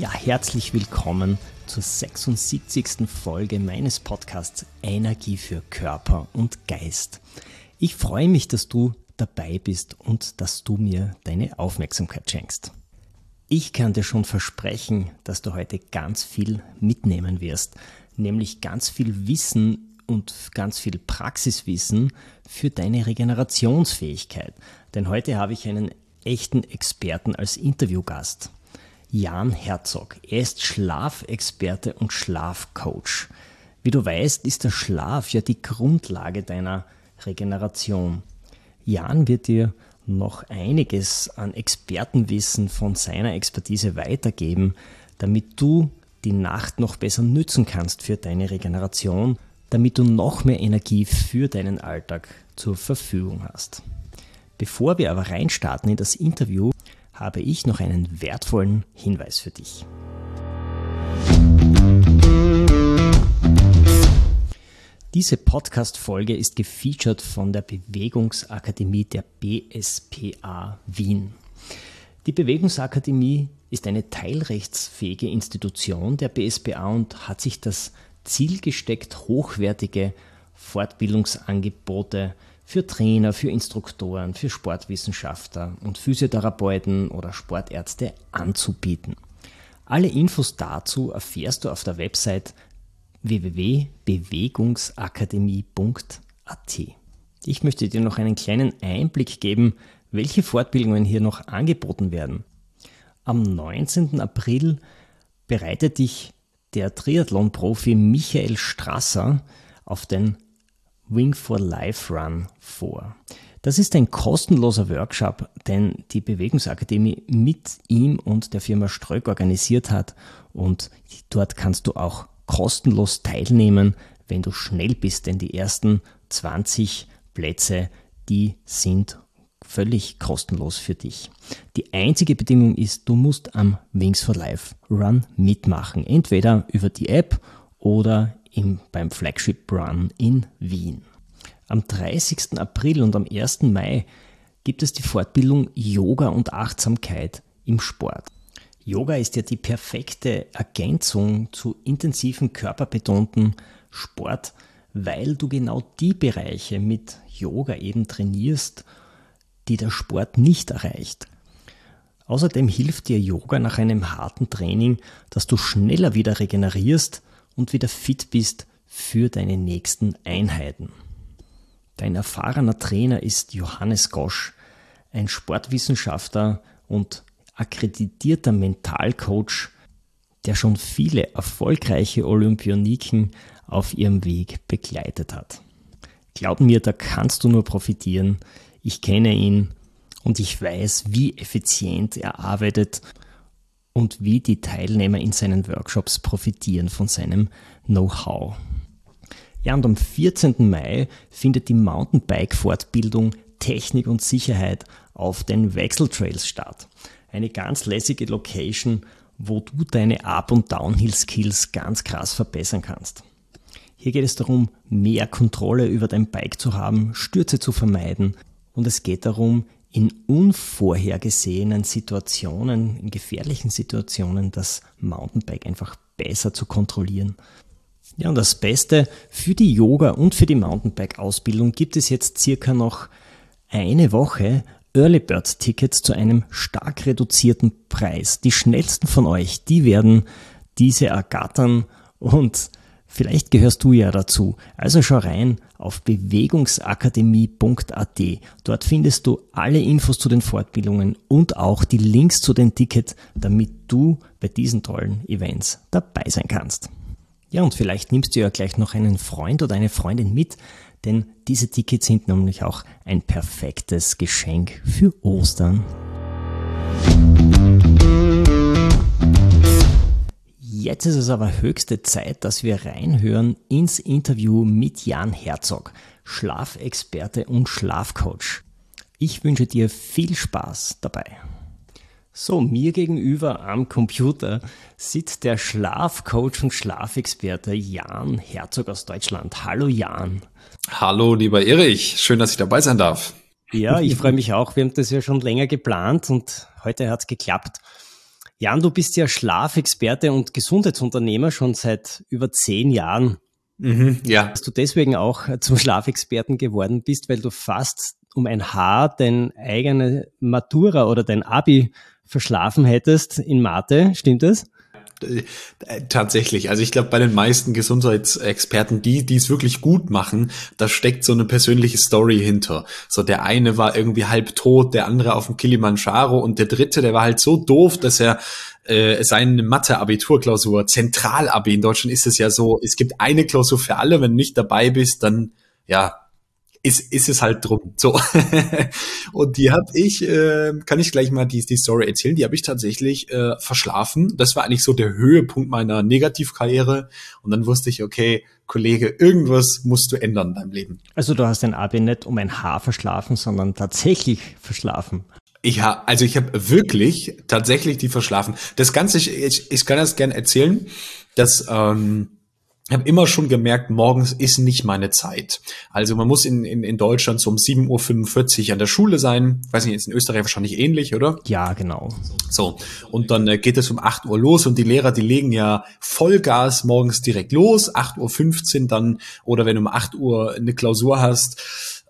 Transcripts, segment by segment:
Ja, herzlich willkommen zur 76. Folge meines Podcasts Energie für Körper und Geist. Ich freue mich, dass du dabei bist und dass du mir deine Aufmerksamkeit schenkst. Ich kann dir schon versprechen, dass du heute ganz viel mitnehmen wirst, nämlich ganz viel Wissen und ganz viel Praxiswissen für deine Regenerationsfähigkeit. Denn heute habe ich einen echten Experten als Interviewgast. Jan Herzog. Er ist Schlafexperte und Schlafcoach. Wie du weißt, ist der Schlaf ja die Grundlage deiner Regeneration. Jan wird dir noch einiges an Expertenwissen von seiner Expertise weitergeben, damit du die Nacht noch besser nützen kannst für deine Regeneration, damit du noch mehr Energie für deinen Alltag zur Verfügung hast. Bevor wir aber reinstarten in das Interview, habe ich noch einen wertvollen Hinweis für dich. Diese Podcast-Folge ist gefeatured von der Bewegungsakademie der BSPA Wien. Die Bewegungsakademie ist eine teilrechtsfähige Institution der BSPA und hat sich das Ziel gesteckt, hochwertige Fortbildungsangebote für Trainer, für Instruktoren, für Sportwissenschaftler und Physiotherapeuten oder Sportärzte anzubieten. Alle Infos dazu erfährst du auf der Website www.bewegungsakademie.at. Ich möchte dir noch einen kleinen Einblick geben, welche Fortbildungen hier noch angeboten werden. Am 19. April bereitet dich der Triathlon-Profi Michael Strasser auf den Wing for Life Run vor. Das ist ein kostenloser Workshop, den die Bewegungsakademie mit ihm und der Firma Ströck organisiert hat und dort kannst du auch kostenlos teilnehmen, wenn du schnell bist, denn die ersten 20 Plätze, die sind völlig kostenlos für dich. Die einzige Bedingung ist, du musst am Wings for Life Run mitmachen, entweder über die App oder im, beim Flagship Run in Wien. Am 30. April und am 1. Mai gibt es die Fortbildung Yoga und Achtsamkeit im Sport. Yoga ist ja die perfekte Ergänzung zu intensiven körperbetonten Sport, weil du genau die Bereiche mit Yoga eben trainierst, die der Sport nicht erreicht. Außerdem hilft dir Yoga nach einem harten Training, dass du schneller wieder regenerierst und wieder fit bist für deine nächsten Einheiten. Dein erfahrener Trainer ist Johannes Gosch, ein Sportwissenschaftler und akkreditierter Mentalcoach, der schon viele erfolgreiche Olympioniken auf ihrem Weg begleitet hat. Glaub mir, da kannst du nur profitieren. Ich kenne ihn und ich weiß, wie effizient er arbeitet und wie die Teilnehmer in seinen Workshops profitieren von seinem Know-how. Ja, und am 14. Mai findet die Mountainbike-Fortbildung Technik und Sicherheit auf den Wechseltrails statt. Eine ganz lässige Location, wo du deine Up- und Downhill-Skills ganz krass verbessern kannst. Hier geht es darum, mehr Kontrolle über dein Bike zu haben, Stürze zu vermeiden und es geht darum, in unvorhergesehenen Situationen, in gefährlichen Situationen das Mountainbike einfach besser zu kontrollieren. Ja, und das Beste für die Yoga und für die Mountainbike-Ausbildung gibt es jetzt circa noch eine Woche Early Bird Tickets zu einem stark reduzierten Preis. Die schnellsten von euch, die werden diese ergattern und vielleicht gehörst du ja dazu. Also schau rein auf bewegungsakademie.at. Dort findest du alle Infos zu den Fortbildungen und auch die Links zu den Tickets, damit du bei diesen tollen Events dabei sein kannst. Ja, und vielleicht nimmst du ja gleich noch einen Freund oder eine Freundin mit, denn diese Tickets sind nämlich auch ein perfektes Geschenk für Ostern. Jetzt ist es aber höchste Zeit, dass wir reinhören ins Interview mit Jan Herzog, Schlafexperte und Schlafcoach. Ich wünsche dir viel Spaß dabei. So, mir gegenüber am Computer sitzt der Schlafcoach und Schlafexperte Jan Herzog aus Deutschland. Hallo Jan. Hallo lieber Erich, schön, dass ich dabei sein darf. Ja, ich freue mich auch. Wir haben das ja schon länger geplant und heute hat es geklappt. Jan, du bist ja Schlafexperte und Gesundheitsunternehmer schon seit über zehn Jahren. Mhm, ja. Dass du deswegen auch zum Schlafexperten geworden bist, weil du fast um ein Haar dein eigene Matura oder dein Abi verschlafen hättest in Mathe, stimmt das? Äh, tatsächlich. Also ich glaube, bei den meisten Gesundheitsexperten, die die es wirklich gut machen, da steckt so eine persönliche Story hinter. So der eine war irgendwie halb tot, der andere auf dem Kilimanjaro und der dritte, der war halt so doof, dass er äh, seine Mathe-Abiturklausur, Zentralabi in Deutschland ist es ja so, es gibt eine Klausur für alle, wenn du nicht dabei bist, dann ja, ist, ist es halt drum. So. und die habe ich, äh, kann ich gleich mal die, die Story erzählen, die habe ich tatsächlich äh, verschlafen. Das war eigentlich so der Höhepunkt meiner Negativkarriere. Und dann wusste ich, okay, Kollege, irgendwas musst du ändern in deinem Leben. Also du hast dein Abi nicht um ein Haar verschlafen, sondern tatsächlich verschlafen. Ich habe, also ich habe wirklich tatsächlich die verschlafen. Das Ganze, ich, ich, ich kann das gerne erzählen, dass ähm, habe immer schon gemerkt, morgens ist nicht meine Zeit. Also man muss in, in, in Deutschland so um 7.45 Uhr an der Schule sein. weiß nicht, ist in Österreich wahrscheinlich ähnlich, oder? Ja, genau. So, und dann äh, geht es um 8 Uhr los und die Lehrer, die legen ja Vollgas morgens direkt los, 8.15 Uhr dann, oder wenn du um 8 Uhr eine Klausur hast.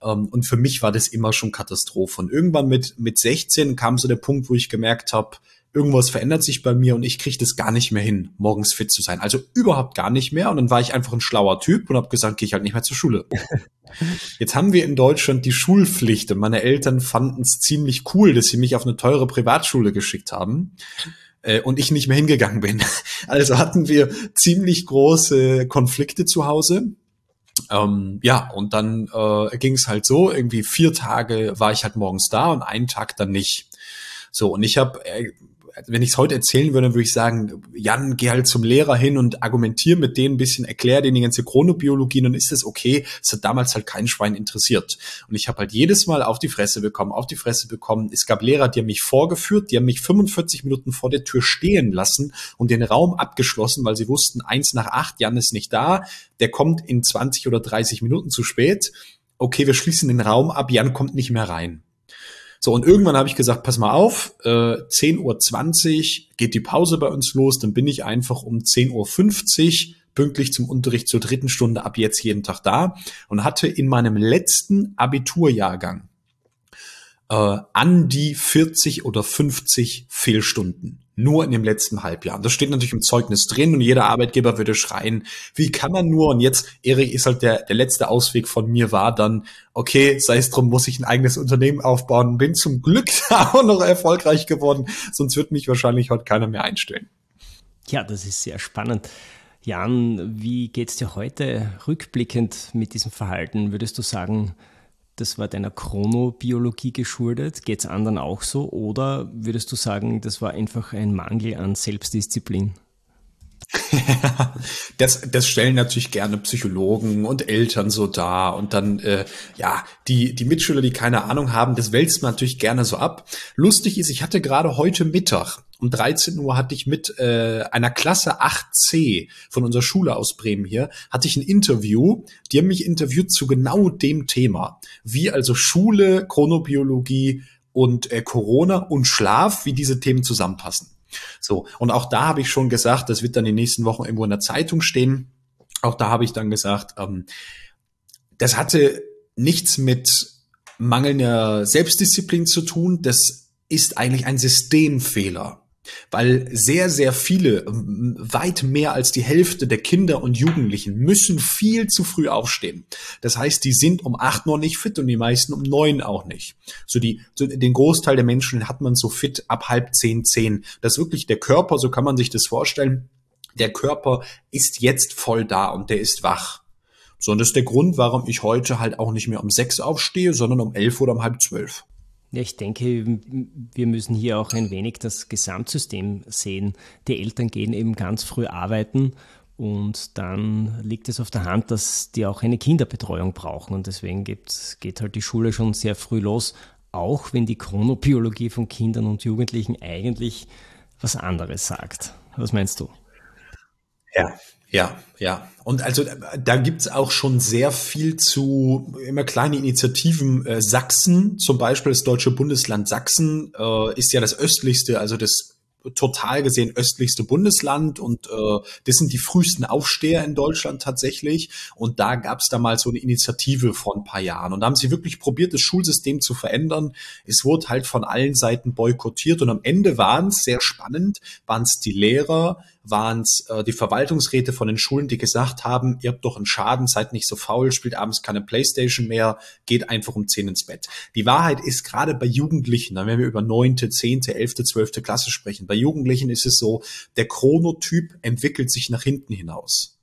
Ähm, und für mich war das immer schon Katastrophe. Und irgendwann mit, mit 16 kam so der Punkt, wo ich gemerkt habe, irgendwas verändert sich bei mir und ich kriege das gar nicht mehr hin, morgens fit zu sein. Also überhaupt gar nicht mehr. Und dann war ich einfach ein schlauer Typ und habe gesagt, gehe ich halt nicht mehr zur Schule. Jetzt haben wir in Deutschland die Schulpflicht und meine Eltern fanden es ziemlich cool, dass sie mich auf eine teure Privatschule geschickt haben äh, und ich nicht mehr hingegangen bin. Also hatten wir ziemlich große Konflikte zu Hause. Ähm, ja, und dann äh, ging es halt so, irgendwie vier Tage war ich halt morgens da und einen Tag dann nicht. So, und ich habe äh, wenn ich es heute erzählen würde, würde ich sagen, Jan, geh halt zum Lehrer hin und argumentier mit denen ein bisschen, erklär denen die ganze Chronobiologie, dann ist das okay. Es hat damals halt kein Schwein interessiert. Und ich habe halt jedes Mal auf die Fresse bekommen, auf die Fresse bekommen. Es gab Lehrer, die haben mich vorgeführt, die haben mich 45 Minuten vor der Tür stehen lassen und den Raum abgeschlossen, weil sie wussten, eins nach acht, Jan ist nicht da, der kommt in 20 oder 30 Minuten zu spät. Okay, wir schließen den Raum ab, Jan kommt nicht mehr rein. So, und irgendwann habe ich gesagt, pass mal auf, äh, 10.20 Uhr geht die Pause bei uns los, dann bin ich einfach um 10.50 Uhr pünktlich zum Unterricht zur dritten Stunde ab jetzt jeden Tag da und hatte in meinem letzten Abiturjahrgang äh, an die 40 oder 50 Fehlstunden. Nur in dem letzten Halbjahr. Das steht natürlich im Zeugnis drin und jeder Arbeitgeber würde schreien, wie kann man nur? Und jetzt, Erik, ist halt der, der letzte Ausweg von mir war dann, okay, sei es drum, muss ich ein eigenes Unternehmen aufbauen. Bin zum Glück auch noch erfolgreich geworden, sonst wird mich wahrscheinlich heute keiner mehr einstellen. Ja, das ist sehr spannend. Jan, wie geht's dir heute rückblickend mit diesem Verhalten? Würdest du sagen, das war deiner Chronobiologie geschuldet? Geht es anderen auch so? Oder würdest du sagen, das war einfach ein Mangel an Selbstdisziplin? das, das stellen natürlich gerne Psychologen und Eltern so dar und dann äh, ja die die Mitschüler, die keine Ahnung haben, das wälzt man natürlich gerne so ab. Lustig ist, ich hatte gerade heute Mittag um 13 Uhr hatte ich mit äh, einer Klasse 8c von unserer Schule aus Bremen hier, hatte ich ein Interview. Die haben mich interviewt zu genau dem Thema. Wie also Schule, Chronobiologie und äh, Corona und Schlaf, wie diese Themen zusammenpassen. So, und auch da habe ich schon gesagt, das wird dann in den nächsten Wochen irgendwo in der Zeitung stehen. Auch da habe ich dann gesagt, ähm, das hatte nichts mit mangelnder Selbstdisziplin zu tun. Das ist eigentlich ein Systemfehler weil sehr, sehr viele, weit mehr als die Hälfte der Kinder und Jugendlichen müssen viel zu früh aufstehen. Das heißt, die sind um acht noch nicht fit und die meisten um neun auch nicht. So die, so den Großteil der Menschen hat man so fit ab halb zehn, zehn. Das ist wirklich der Körper, so kann man sich das vorstellen der Körper ist jetzt voll da und der ist wach. So, und das ist der Grund, warum ich heute halt auch nicht mehr um sechs aufstehe, sondern um elf oder um halb zwölf. Ja, ich denke, wir müssen hier auch ein wenig das Gesamtsystem sehen. Die Eltern gehen eben ganz früh arbeiten und dann liegt es auf der Hand, dass die auch eine Kinderbetreuung brauchen und deswegen geht, halt die Schule schon sehr früh los, auch wenn die Chronobiologie von Kindern und Jugendlichen eigentlich was anderes sagt. Was meinst du? Ja, ja, ja. Und also da gibt's auch schon sehr viel zu immer kleine Initiativen. Äh, Sachsen, zum Beispiel das deutsche Bundesland Sachsen, äh, ist ja das östlichste, also das total gesehen östlichste Bundesland und äh, das sind die frühesten Aufsteher in Deutschland tatsächlich. Und da gab es damals so eine Initiative vor ein paar Jahren. Und da haben sie wirklich probiert, das Schulsystem zu verändern. Es wurde halt von allen Seiten boykottiert und am Ende waren es sehr spannend, waren es die Lehrer, waren es äh, die Verwaltungsräte von den Schulen, die gesagt haben, ihr habt doch einen Schaden, seid nicht so faul, spielt abends keine Playstation mehr, geht einfach um zehn ins Bett. Die Wahrheit ist gerade bei Jugendlichen, dann werden wir über neunte, zehnte, elfte, zwölfte Klasse sprechen, bei Jugendlichen ist es so, der Chronotyp entwickelt sich nach hinten hinaus.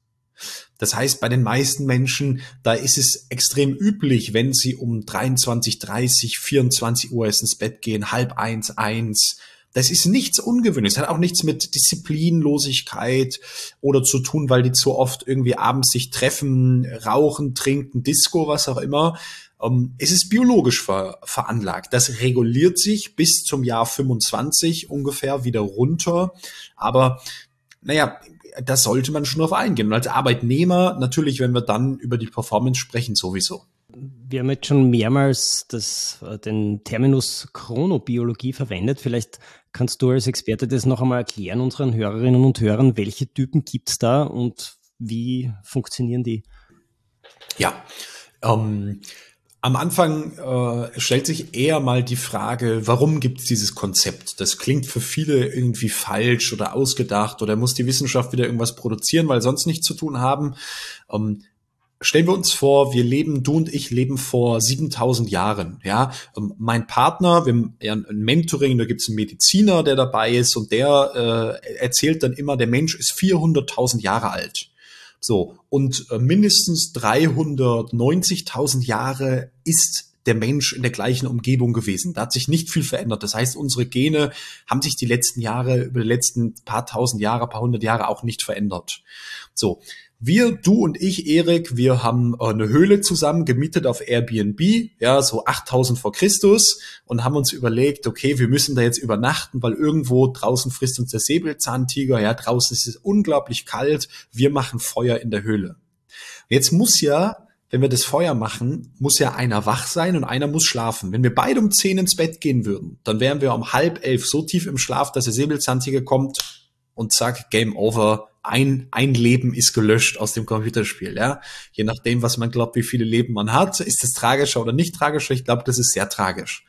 Das heißt, bei den meisten Menschen, da ist es extrem üblich, wenn sie um 23, 30, 24 Uhr ins Bett gehen, halb eins, eins, das ist nichts Ungewöhnliches. hat auch nichts mit Disziplinlosigkeit oder zu tun, weil die zu oft irgendwie abends sich treffen, rauchen, trinken, Disco, was auch immer. Ähm, es ist biologisch ver veranlagt. Das reguliert sich bis zum Jahr 25 ungefähr wieder runter. Aber naja, da sollte man schon drauf eingehen. Und als Arbeitnehmer natürlich, wenn wir dann über die Performance sprechen, sowieso. Wir haben jetzt schon mehrmals das, äh, den Terminus Chronobiologie verwendet. Vielleicht kannst du als Experte das noch einmal erklären unseren Hörerinnen und Hörern. Welche Typen gibt es da und wie funktionieren die? Ja, ähm, am Anfang äh, stellt sich eher mal die Frage, warum gibt es dieses Konzept? Das klingt für viele irgendwie falsch oder ausgedacht oder muss die Wissenschaft wieder irgendwas produzieren, weil sonst nichts zu tun haben. Ähm, Stellen wir uns vor, wir leben, du und ich leben vor 7000 Jahren. Ja, ähm, mein Partner, wir haben ja ein Mentoring, da gibt es einen Mediziner, der dabei ist und der äh, erzählt dann immer, der Mensch ist 400.000 Jahre alt. So und äh, mindestens 390.000 Jahre ist der Mensch in der gleichen Umgebung gewesen. Da hat sich nicht viel verändert. Das heißt, unsere Gene haben sich die letzten Jahre, über die letzten paar tausend Jahre, paar hundert Jahre auch nicht verändert. So. Wir, du und ich, Erik, wir haben äh, eine Höhle zusammen gemietet auf Airbnb, ja, so 8000 vor Christus und haben uns überlegt, okay, wir müssen da jetzt übernachten, weil irgendwo draußen frisst uns der Säbelzahntiger, ja, draußen ist es unglaublich kalt, wir machen Feuer in der Höhle. Jetzt muss ja, wenn wir das Feuer machen, muss ja einer wach sein und einer muss schlafen. Wenn wir beide um 10 ins Bett gehen würden, dann wären wir um halb elf so tief im Schlaf, dass der Säbelzahntiger kommt und zack, Game over, ein, ein Leben ist gelöscht aus dem Computerspiel, ja. Je nachdem, was man glaubt, wie viele Leben man hat, ist es tragischer oder nicht tragischer. Ich glaube, das ist sehr tragisch.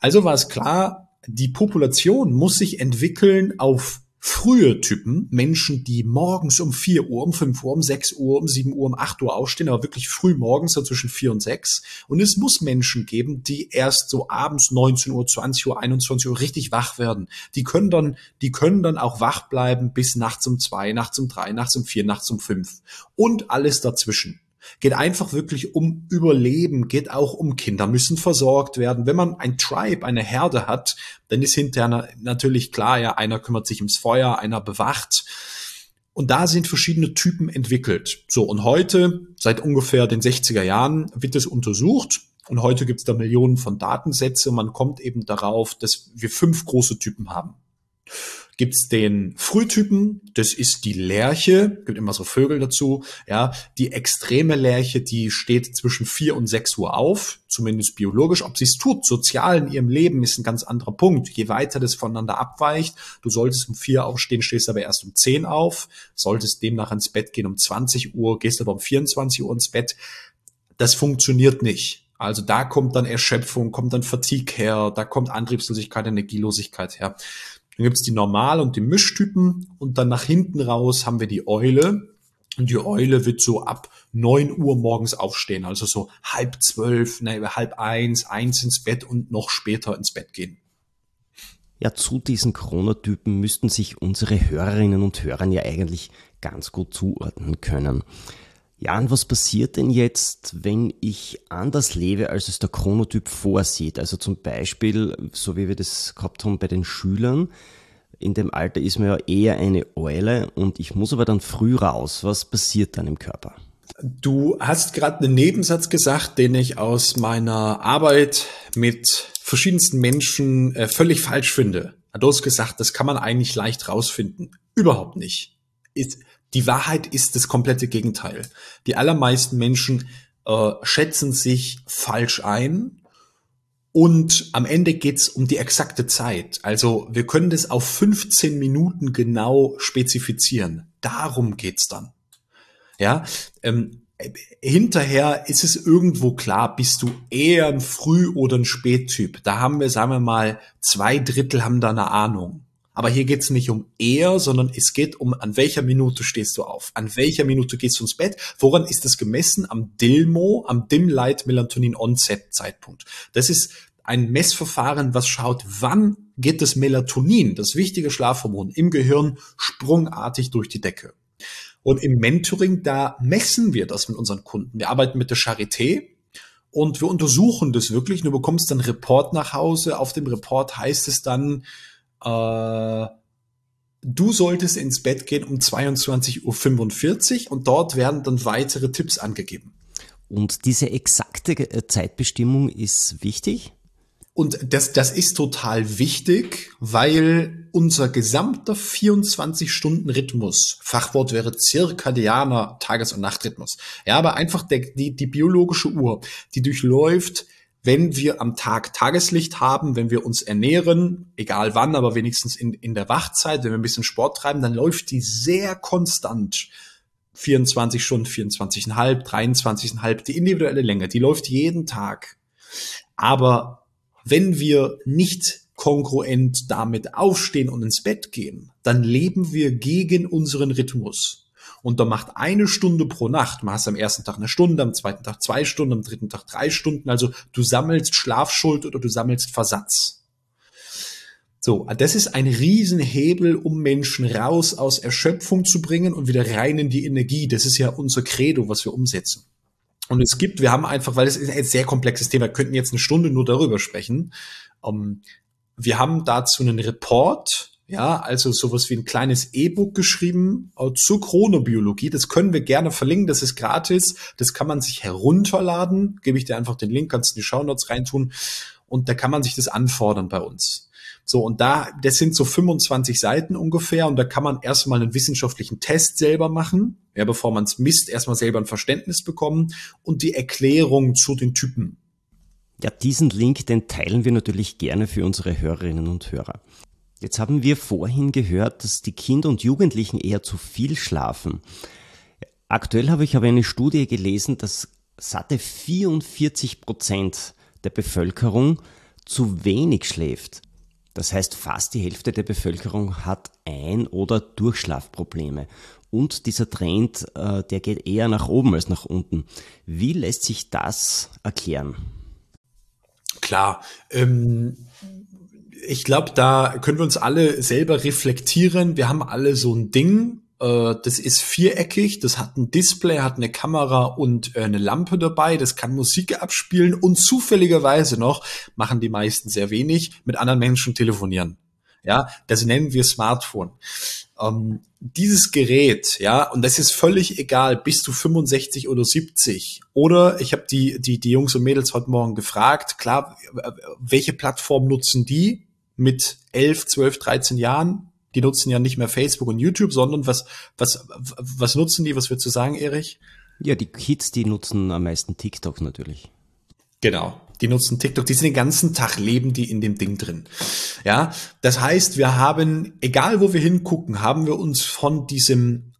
Also war es klar, die Population muss sich entwickeln auf frühe Typen, Menschen, die morgens um 4 Uhr, um 5 Uhr, um 6 Uhr, um 7 Uhr, um 8 Uhr aufstehen, aber wirklich früh morgens, so zwischen 4 und 6. Und es muss Menschen geben, die erst so abends 19 Uhr, 20 Uhr, 21 Uhr richtig wach werden. Die können dann, die können dann auch wach bleiben bis nachts um 2, nachts um 3, nachts um 4, nachts um 5. Und alles dazwischen geht einfach wirklich um Überleben, geht auch um Kinder müssen versorgt werden. Wenn man ein Tribe, eine Herde hat, dann ist hinterher natürlich klar, ja, einer kümmert sich ums Feuer, einer bewacht. Und da sind verschiedene Typen entwickelt. So, und heute, seit ungefähr den 60er Jahren, wird es untersucht. Und heute gibt es da Millionen von Datensätze. Man kommt eben darauf, dass wir fünf große Typen haben gibt's den Frühtypen, das ist die Lerche, gibt immer so Vögel dazu, ja, die extreme Lerche, die steht zwischen vier und sechs Uhr auf, zumindest biologisch. Ob sie es tut, sozial in ihrem Leben, ist ein ganz anderer Punkt. Je weiter das voneinander abweicht, du solltest um vier aufstehen, stehst aber erst um zehn auf, solltest demnach ins Bett gehen um 20 Uhr, gehst aber um 24 Uhr ins Bett. Das funktioniert nicht. Also da kommt dann Erschöpfung, kommt dann Fatigue her, da kommt Antriebslosigkeit, Energielosigkeit her. Dann gibt's die Normal- und die Mischtypen und dann nach hinten raus haben wir die Eule. Und die Eule wird so ab neun Uhr morgens aufstehen, also so halb zwölf, ne, halb eins, eins ins Bett und noch später ins Bett gehen. Ja, zu diesen Chronotypen müssten sich unsere Hörerinnen und Hörer ja eigentlich ganz gut zuordnen können. Ja, und was passiert denn jetzt, wenn ich anders lebe, als es der Chronotyp vorsieht? Also zum Beispiel, so wie wir das gehabt haben bei den Schülern, in dem Alter ist man ja eher eine Eule und ich muss aber dann früh raus. Was passiert dann im Körper? Du hast gerade einen Nebensatz gesagt, den ich aus meiner Arbeit mit verschiedensten Menschen äh, völlig falsch finde. Du hast gesagt, das kann man eigentlich leicht rausfinden. Überhaupt nicht. Ist, die Wahrheit ist das komplette Gegenteil. Die allermeisten Menschen äh, schätzen sich falsch ein und am Ende geht's um die exakte Zeit. Also wir können das auf 15 Minuten genau spezifizieren. Darum geht's dann. Ja, ähm, hinterher ist es irgendwo klar, bist du eher ein Früh- oder ein Spättyp. Da haben wir, sagen wir mal, zwei Drittel haben da eine Ahnung. Aber hier geht es nicht um eher, sondern es geht um, an welcher Minute stehst du auf? An welcher Minute gehst du ins Bett? Woran ist das gemessen? Am DILMO, am Dim Light Melatonin Onset Zeitpunkt. Das ist ein Messverfahren, was schaut, wann geht das Melatonin, das wichtige Schlafhormon im Gehirn, sprungartig durch die Decke. Und im Mentoring, da messen wir das mit unseren Kunden. Wir arbeiten mit der Charité und wir untersuchen das wirklich. Du bekommst dann Report nach Hause. Auf dem Report heißt es dann, äh, du solltest ins Bett gehen um 22.45 Uhr und dort werden dann weitere Tipps angegeben. Und diese exakte äh, Zeitbestimmung ist wichtig? Und das, das ist total wichtig, weil unser gesamter 24-Stunden-Rhythmus, Fachwort wäre zirkadianer Tages- und Nachtrhythmus, ja, aber einfach der, die, die biologische Uhr, die durchläuft wenn wir am Tag Tageslicht haben, wenn wir uns ernähren, egal wann, aber wenigstens in, in der Wachzeit, wenn wir ein bisschen Sport treiben, dann läuft die sehr konstant. 24 Stunden, 24,5, 23,5, die individuelle Länge, die läuft jeden Tag. Aber wenn wir nicht kongruent damit aufstehen und ins Bett gehen, dann leben wir gegen unseren Rhythmus und da macht eine Stunde pro Nacht, du hast am ersten Tag eine Stunde, am zweiten Tag zwei Stunden, am dritten Tag drei Stunden, also du sammelst Schlafschuld oder du sammelst Versatz. So, das ist ein Riesenhebel, um Menschen raus aus Erschöpfung zu bringen und wieder rein in die Energie. Das ist ja unser Credo, was wir umsetzen. Und es gibt, wir haben einfach, weil es ist ein sehr komplexes Thema, wir könnten jetzt eine Stunde nur darüber sprechen. Ähm, wir haben dazu einen Report, ja, also sowas wie ein kleines E-Book geschrieben zur Chronobiologie. Das können wir gerne verlinken. Das ist gratis. Das kann man sich herunterladen. Gebe ich dir einfach den Link, kannst du in die Shownotes reintun. Und da kann man sich das anfordern bei uns. So, und da, das sind so 25 Seiten ungefähr. Und da kann man erstmal einen wissenschaftlichen Test selber machen. Ja, bevor man es misst, erstmal selber ein Verständnis bekommen und die Erklärung zu den Typen. Ja, diesen Link, den teilen wir natürlich gerne für unsere Hörerinnen und Hörer. Jetzt haben wir vorhin gehört, dass die Kinder und Jugendlichen eher zu viel schlafen. Aktuell habe ich aber eine Studie gelesen, dass satte 44 Prozent der Bevölkerung zu wenig schläft. Das heißt, fast die Hälfte der Bevölkerung hat Ein- oder Durchschlafprobleme. Und dieser Trend, äh, der geht eher nach oben als nach unten. Wie lässt sich das erklären? Klar, ähm, ich glaube, da können wir uns alle selber reflektieren. Wir haben alle so ein Ding, äh, das ist viereckig, das hat ein Display, hat eine Kamera und äh, eine Lampe dabei, das kann Musik abspielen und zufälligerweise noch, machen die meisten sehr wenig, mit anderen Menschen telefonieren. Ja, das nennen wir Smartphone. Ähm, dieses Gerät, ja, und das ist völlig egal, bist du 65 oder 70. Oder ich habe die, die, die Jungs und Mädels heute Morgen gefragt, klar, welche Plattform nutzen die? Mit 11, 12, 13 Jahren, die nutzen ja nicht mehr Facebook und YouTube, sondern was, was, was nutzen die? Was würdest du sagen, Erich? Ja, die Kids, die nutzen am meisten TikTok natürlich. Genau. Die nutzen TikTok, die sind den ganzen Tag leben die in dem Ding drin. Ja, das heißt, wir haben, egal wo wir hingucken, haben wir uns von diesem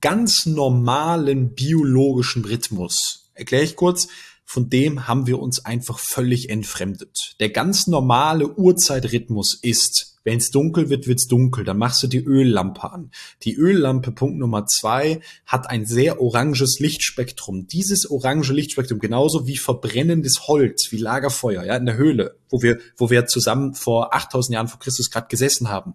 ganz normalen biologischen Rhythmus, erkläre ich kurz, von dem haben wir uns einfach völlig entfremdet. Der ganz normale Uhrzeitrhythmus ist Wenn es dunkel wird, wird's dunkel. Dann machst du die Öllampe an. Die Öllampe, Punkt Nummer zwei, hat ein sehr oranges Lichtspektrum. Dieses orange Lichtspektrum, genauso wie verbrennendes Holz, wie Lagerfeuer, ja, in der Höhle, wo wir, wo wir zusammen vor 8000 Jahren vor Christus gerade gesessen haben.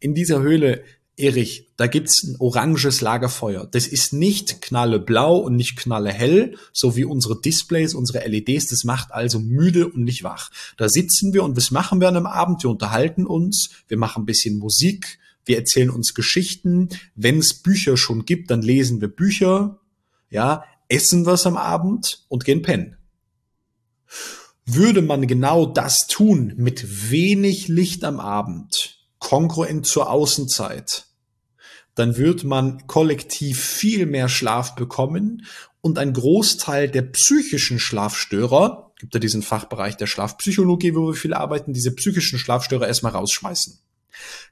In dieser Höhle Erich, da gibt's ein oranges Lagerfeuer. Das ist nicht knalleblau und nicht knallehell, so wie unsere Displays, unsere LEDs. Das macht also müde und nicht wach. Da sitzen wir und was machen wir an einem Abend? Wir unterhalten uns, wir machen ein bisschen Musik, wir erzählen uns Geschichten. Wenn es Bücher schon gibt, dann lesen wir Bücher, ja, essen was am Abend und gehen pennen. Würde man genau das tun mit wenig Licht am Abend, kongruent zur Außenzeit, dann wird man kollektiv viel mehr Schlaf bekommen und ein Großteil der psychischen Schlafstörer, gibt ja diesen Fachbereich der Schlafpsychologie, wo wir viel arbeiten, diese psychischen Schlafstörer erstmal rausschmeißen.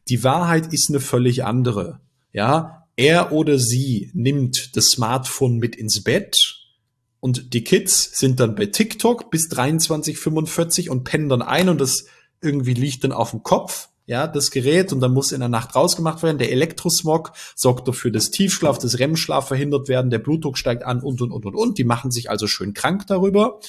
Die Wahrheit ist eine völlig andere. Ja, er oder sie nimmt das Smartphone mit ins Bett und die Kids sind dann bei TikTok bis 23:45 und pennen dann ein und das irgendwie liegt dann auf dem Kopf ja, das Gerät und dann muss in der Nacht rausgemacht werden. Der Elektrosmog sorgt dafür, dass Tiefschlaf, das REM-Schlaf verhindert werden, der Blutdruck steigt an und, und, und, und, und. Die machen sich also schön krank darüber.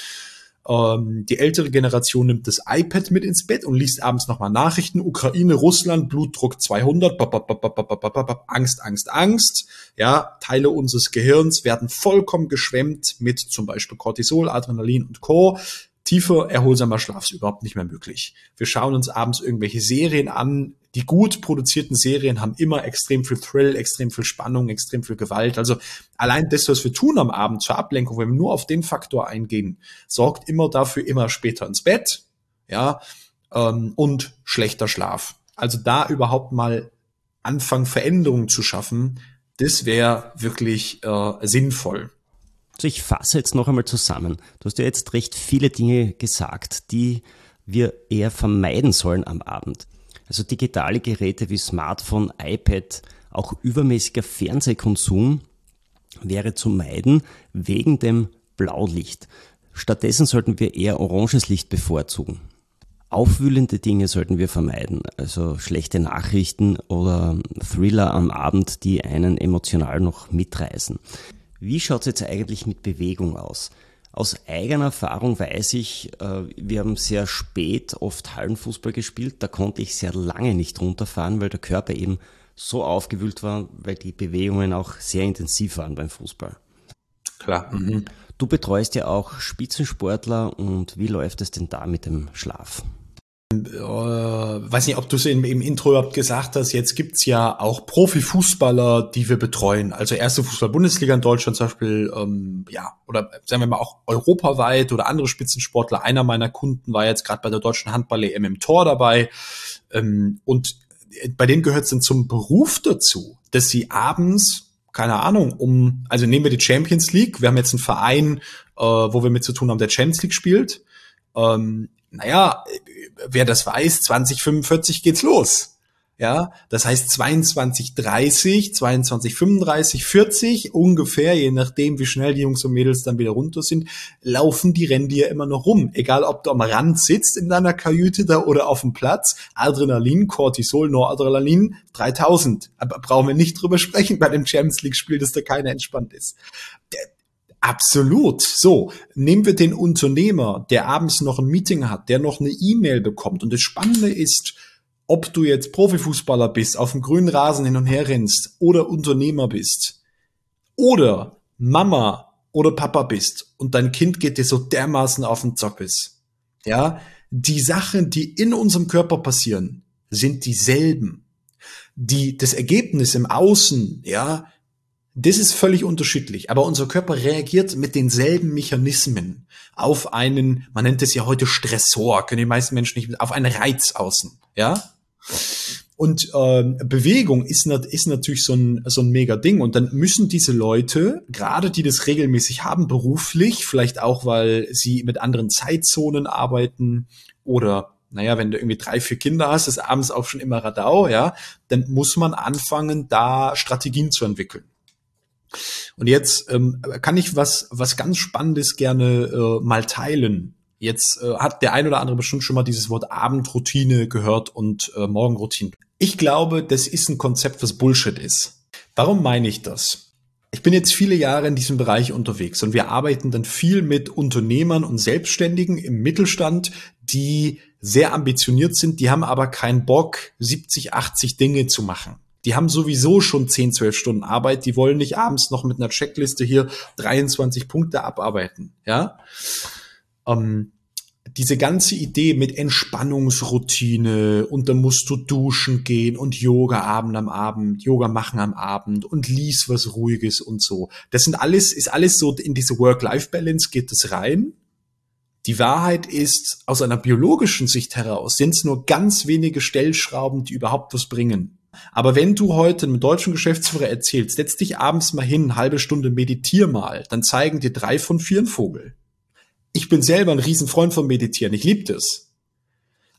Ähm, die ältere Generation nimmt das iPad mit ins Bett und liest abends nochmal Nachrichten. Ukraine, Russland, Blutdruck 200, bap, bap, bap, Angst, Angst, Angst. Ja, Teile unseres Gehirns werden vollkommen geschwemmt mit zum Beispiel Cortisol, Adrenalin und Co tiefer, erholsamer Schlaf ist überhaupt nicht mehr möglich. Wir schauen uns abends irgendwelche Serien an. Die gut produzierten Serien haben immer extrem viel Thrill, extrem viel Spannung, extrem viel Gewalt. Also allein das, was wir tun am Abend zur Ablenkung, wenn wir nur auf den Faktor eingehen, sorgt immer dafür, immer später ins Bett, ja, ähm, und schlechter Schlaf. Also da überhaupt mal anfangen, Veränderungen zu schaffen, das wäre wirklich äh, sinnvoll. Also ich fasse jetzt noch einmal zusammen. Du hast ja jetzt recht viele Dinge gesagt, die wir eher vermeiden sollen am Abend. Also digitale Geräte wie Smartphone, iPad, auch übermäßiger Fernsehkonsum wäre zu meiden wegen dem Blaulicht. Stattdessen sollten wir eher oranges Licht bevorzugen. Aufwühlende Dinge sollten wir vermeiden, also schlechte Nachrichten oder Thriller am Abend, die einen emotional noch mitreißen. Wie schaut es jetzt eigentlich mit Bewegung aus? Aus eigener Erfahrung weiß ich, äh, wir haben sehr spät oft Hallenfußball gespielt. Da konnte ich sehr lange nicht runterfahren, weil der Körper eben so aufgewühlt war, weil die Bewegungen auch sehr intensiv waren beim Fußball. Klar. Mhm. Du betreust ja auch Spitzensportler und wie läuft es denn da mit dem Schlaf? Äh, weiß nicht, ob du es im, im Intro überhaupt gesagt hast, jetzt gibt's ja auch Profifußballer, die wir betreuen. Also erste Fußball-Bundesliga in Deutschland zum Beispiel, ähm, ja, oder sagen wir mal auch europaweit oder andere Spitzensportler. Einer meiner Kunden war jetzt gerade bei der deutschen Handball-EM im Tor dabei. Ähm, und bei denen gehört es dann zum Beruf dazu, dass sie abends keine Ahnung, um, also nehmen wir die Champions League, wir haben jetzt einen Verein, äh, wo wir mit zu tun haben, der Champions League spielt. Ähm, naja, wer das weiß, 2045 geht's los. Ja, das heißt 22, 30, 22, 35, 40 ungefähr, je nachdem, wie schnell die Jungs und Mädels dann wieder runter sind, laufen die Renndier immer noch rum. Egal, ob du am Rand sitzt in deiner Kajüte da oder auf dem Platz. Adrenalin, Cortisol, Noradrenalin, 3000. Aber brauchen wir nicht drüber sprechen bei dem Champions League Spiel, dass da keiner entspannt ist. Absolut. So, nehmen wir den Unternehmer, der abends noch ein Meeting hat, der noch eine E-Mail bekommt. Und das Spannende ist, ob du jetzt Profifußballer bist, auf dem grünen Rasen hin und her rennst oder Unternehmer bist oder Mama oder Papa bist und dein Kind geht dir so dermaßen auf den Zockes. Ja, die Sachen, die in unserem Körper passieren, sind dieselben. Die, das Ergebnis im Außen, ja, das ist völlig unterschiedlich, aber unser Körper reagiert mit denselben Mechanismen auf einen, man nennt es ja heute Stressor, können die meisten Menschen nicht, auf einen Reiz außen, ja? Und äh, Bewegung ist, ist natürlich so ein, so ein mega Ding. Und dann müssen diese Leute, gerade die das regelmäßig haben, beruflich, vielleicht auch, weil sie mit anderen Zeitzonen arbeiten oder naja, wenn du irgendwie drei, vier Kinder hast, ist abends auch schon immer Radau, ja, dann muss man anfangen, da Strategien zu entwickeln. Und jetzt ähm, kann ich was, was ganz Spannendes gerne äh, mal teilen. Jetzt äh, hat der ein oder andere bestimmt schon mal dieses Wort Abendroutine gehört und äh, Morgenroutine. Ich glaube, das ist ein Konzept, was Bullshit ist. Warum meine ich das? Ich bin jetzt viele Jahre in diesem Bereich unterwegs und wir arbeiten dann viel mit Unternehmern und Selbstständigen im Mittelstand, die sehr ambitioniert sind, die haben aber keinen Bock, 70, 80 Dinge zu machen. Die haben sowieso schon 10, 12 Stunden Arbeit, die wollen nicht abends noch mit einer Checkliste hier 23 Punkte abarbeiten, ja? Ähm, diese ganze Idee mit Entspannungsroutine und dann musst du duschen gehen und Yoga Abend am Abend, Yoga machen am Abend und lies was Ruhiges und so. Das sind alles, ist alles so in diese Work-Life-Balance geht es rein. Die Wahrheit ist, aus einer biologischen Sicht heraus sind es nur ganz wenige Stellschrauben, die überhaupt was bringen. Aber wenn du heute einem deutschen Geschäftsführer erzählst, setz dich abends mal hin, halbe Stunde meditier mal, dann zeigen dir drei von vier einen Vogel ich bin selber ein Riesenfreund von Meditieren. Ich liebe das.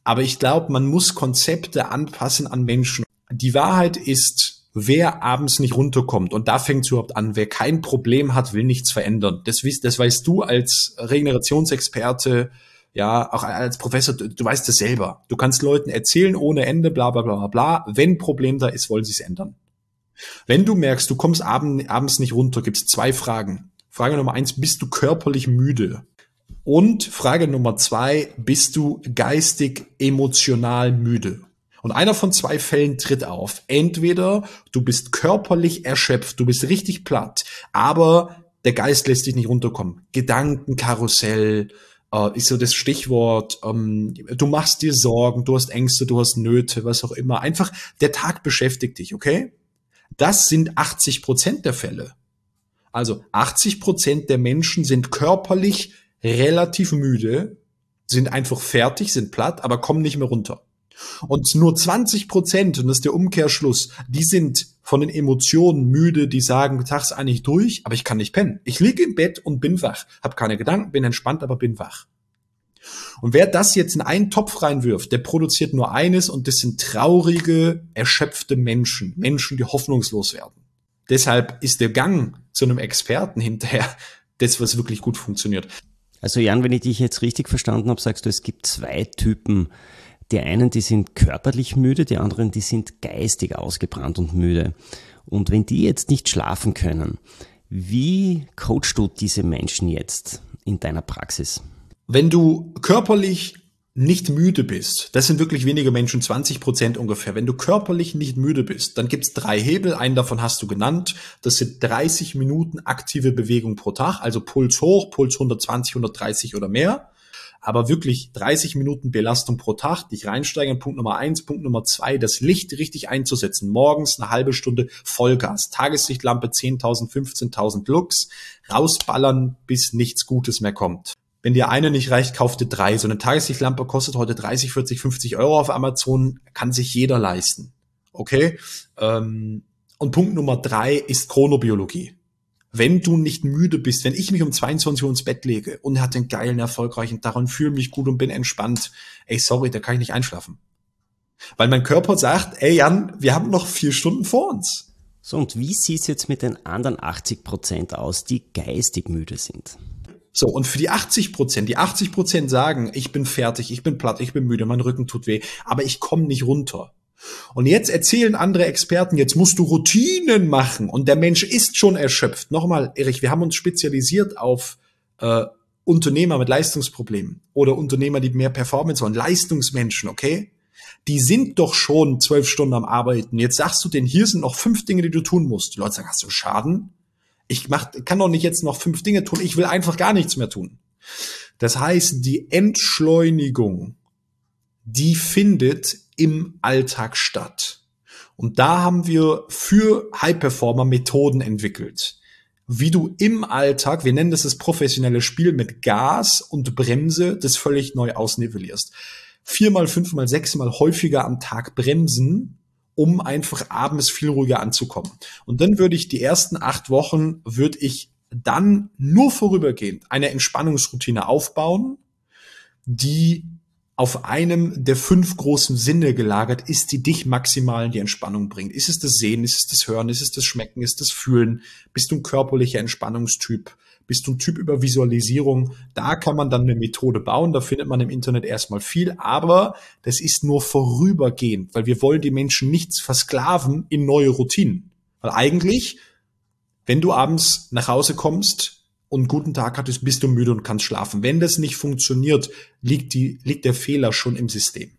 Aber ich glaube, man muss Konzepte anpassen an Menschen. Die Wahrheit ist, wer abends nicht runterkommt, und da fängt es überhaupt an, wer kein Problem hat, will nichts verändern. Das, das weißt du als Regenerationsexperte, ja, auch als Professor, du, du weißt das selber. Du kannst Leuten erzählen ohne Ende, bla bla bla bla. Wenn Problem da ist, wollen sie es ändern. Wenn du merkst, du kommst abend, abends nicht runter, gibt es zwei Fragen. Frage Nummer eins, bist du körperlich müde? Und Frage Nummer zwei, bist du geistig, emotional müde? Und einer von zwei Fällen tritt auf. Entweder du bist körperlich erschöpft, du bist richtig platt, aber der Geist lässt dich nicht runterkommen. Gedankenkarussell äh, ist so das Stichwort. Ähm, du machst dir Sorgen, du hast Ängste, du hast Nöte, was auch immer. Einfach der Tag beschäftigt dich, okay? Das sind 80 Prozent der Fälle. Also 80 Prozent der Menschen sind körperlich relativ müde, sind einfach fertig, sind platt, aber kommen nicht mehr runter. Und nur 20 Prozent, und das ist der Umkehrschluss, die sind von den Emotionen müde, die sagen, tags eigentlich durch, aber ich kann nicht pennen. Ich liege im Bett und bin wach, habe keine Gedanken, bin entspannt, aber bin wach. Und wer das jetzt in einen Topf reinwirft, der produziert nur eines und das sind traurige, erschöpfte Menschen, Menschen, die hoffnungslos werden. Deshalb ist der Gang zu einem Experten hinterher das, was wirklich gut funktioniert. Also Jan, wenn ich dich jetzt richtig verstanden habe, sagst du, es gibt zwei Typen. Die einen, die sind körperlich müde, die anderen, die sind geistig ausgebrannt und müde. Und wenn die jetzt nicht schlafen können, wie coachst du diese Menschen jetzt in deiner Praxis? Wenn du körperlich nicht müde bist, das sind wirklich wenige Menschen, 20 Prozent ungefähr. Wenn du körperlich nicht müde bist, dann gibt's drei Hebel. Einen davon hast du genannt. Das sind 30 Minuten aktive Bewegung pro Tag, also Puls hoch, Puls 120, 130 oder mehr. Aber wirklich 30 Minuten Belastung pro Tag, dich reinsteigen. Punkt Nummer eins. Punkt Nummer zwei, das Licht richtig einzusetzen. Morgens eine halbe Stunde Vollgas. Tageslichtlampe 10.000, 15.000 Lux. Rausballern, bis nichts Gutes mehr kommt. Wenn dir eine nicht reicht, kauf dir drei. So eine Tageslichtlampe kostet heute 30, 40, 50 Euro auf Amazon, kann sich jeder leisten. Okay? Ähm, und Punkt Nummer drei ist Chronobiologie. Wenn du nicht müde bist, wenn ich mich um 22 Uhr ins Bett lege und hatte einen geilen, erfolgreichen Tag und fühle mich gut und bin entspannt, ey, sorry, da kann ich nicht einschlafen. Weil mein Körper sagt, ey Jan, wir haben noch vier Stunden vor uns. So, und wie sieht's jetzt mit den anderen 80 Prozent aus, die geistig müde sind? So, und für die 80 Prozent, die 80 Prozent sagen, ich bin fertig, ich bin platt, ich bin müde, mein Rücken tut weh, aber ich komme nicht runter. Und jetzt erzählen andere Experten, jetzt musst du Routinen machen und der Mensch ist schon erschöpft. Nochmal, Erich, wir haben uns spezialisiert auf äh, Unternehmer mit Leistungsproblemen oder Unternehmer, die mehr Performance wollen, Leistungsmenschen, okay? Die sind doch schon zwölf Stunden am Arbeiten. Jetzt sagst du denen, hier sind noch fünf Dinge, die du tun musst. Die Leute sagen, hast du Schaden? Ich mach, kann doch nicht jetzt noch fünf Dinge tun. Ich will einfach gar nichts mehr tun. Das heißt, die Entschleunigung, die findet im Alltag statt. Und da haben wir für High Performer Methoden entwickelt. Wie du im Alltag, wir nennen das das professionelle Spiel mit Gas und Bremse, das völlig neu ausnivellierst. Viermal, fünfmal, sechsmal häufiger am Tag bremsen, um einfach abends viel ruhiger anzukommen. Und dann würde ich die ersten acht Wochen, würde ich dann nur vorübergehend eine Entspannungsroutine aufbauen, die auf einem der fünf großen Sinne gelagert ist, die dich maximal in die Entspannung bringt. Ist es das Sehen, ist es das Hören, ist es das Schmecken, ist es das Fühlen? Bist du ein körperlicher Entspannungstyp? Bist du ein Typ über Visualisierung? Da kann man dann eine Methode bauen. Da findet man im Internet erstmal viel, aber das ist nur vorübergehend, weil wir wollen die Menschen nicht versklaven in neue Routinen. Weil eigentlich, wenn du abends nach Hause kommst, und guten Tag hattest, bist du müde und kannst schlafen. Wenn das nicht funktioniert, liegt, die, liegt der Fehler schon im System.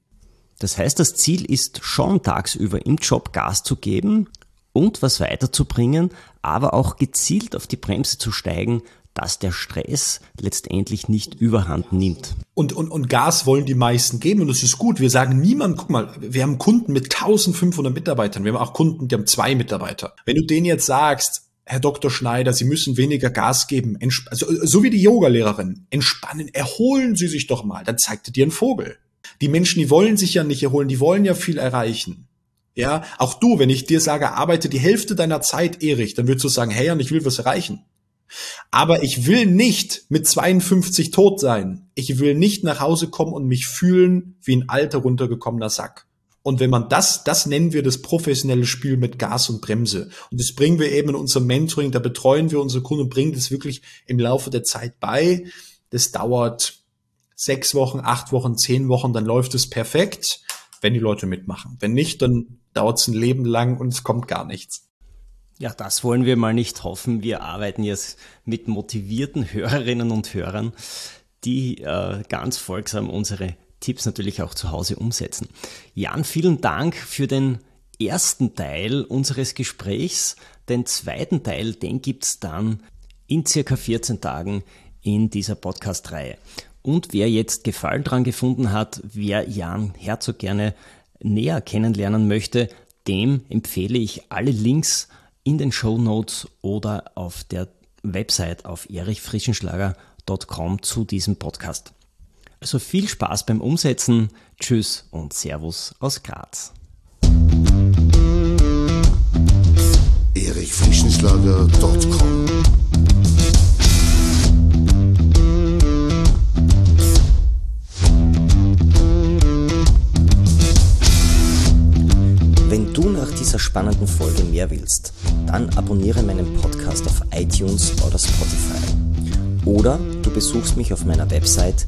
Das heißt, das Ziel ist schon tagsüber im Job Gas zu geben und was weiterzubringen, aber auch gezielt auf die Bremse zu steigen, dass der Stress letztendlich nicht überhand nimmt. Und, und, und Gas wollen die meisten geben und das ist gut. Wir sagen niemand, guck mal, wir haben Kunden mit 1500 Mitarbeitern, wir haben auch Kunden, die haben zwei Mitarbeiter. Wenn du denen jetzt sagst, Herr Dr. Schneider, Sie müssen weniger Gas geben. Also, so wie die Yogalehrerin. Entspannen, erholen Sie sich doch mal. Dann zeigte dir ein Vogel. Die Menschen, die wollen sich ja nicht erholen, die wollen ja viel erreichen. Ja, auch du, wenn ich dir sage, arbeite die Hälfte deiner Zeit, Erich, dann würdest du sagen, hey, und ich will was erreichen. Aber ich will nicht mit 52 tot sein. Ich will nicht nach Hause kommen und mich fühlen wie ein alter runtergekommener Sack. Und wenn man das, das nennen wir das professionelle Spiel mit Gas und Bremse. Und das bringen wir eben in unserem Mentoring, da betreuen wir unsere Kunden und bringen das wirklich im Laufe der Zeit bei. Das dauert sechs Wochen, acht Wochen, zehn Wochen, dann läuft es perfekt, wenn die Leute mitmachen. Wenn nicht, dann dauert es ein Leben lang und es kommt gar nichts. Ja, das wollen wir mal nicht hoffen. Wir arbeiten jetzt mit motivierten Hörerinnen und Hörern, die äh, ganz folgsam unsere Tipps natürlich auch zu Hause umsetzen. Jan, vielen Dank für den ersten Teil unseres Gesprächs. Den zweiten Teil, den gibt es dann in circa 14 Tagen in dieser Podcast-Reihe. Und wer jetzt Gefallen dran gefunden hat, wer Jan Herzog gerne näher kennenlernen möchte, dem empfehle ich alle Links in den Show Notes oder auf der Website auf erichfrischenschlager.com zu diesem Podcast. Also viel Spaß beim Umsetzen. Tschüss und Servus aus Graz. erichfrischenschlager.com Wenn du nach dieser spannenden Folge mehr willst, dann abonniere meinen Podcast auf iTunes oder Spotify. Oder du besuchst mich auf meiner Website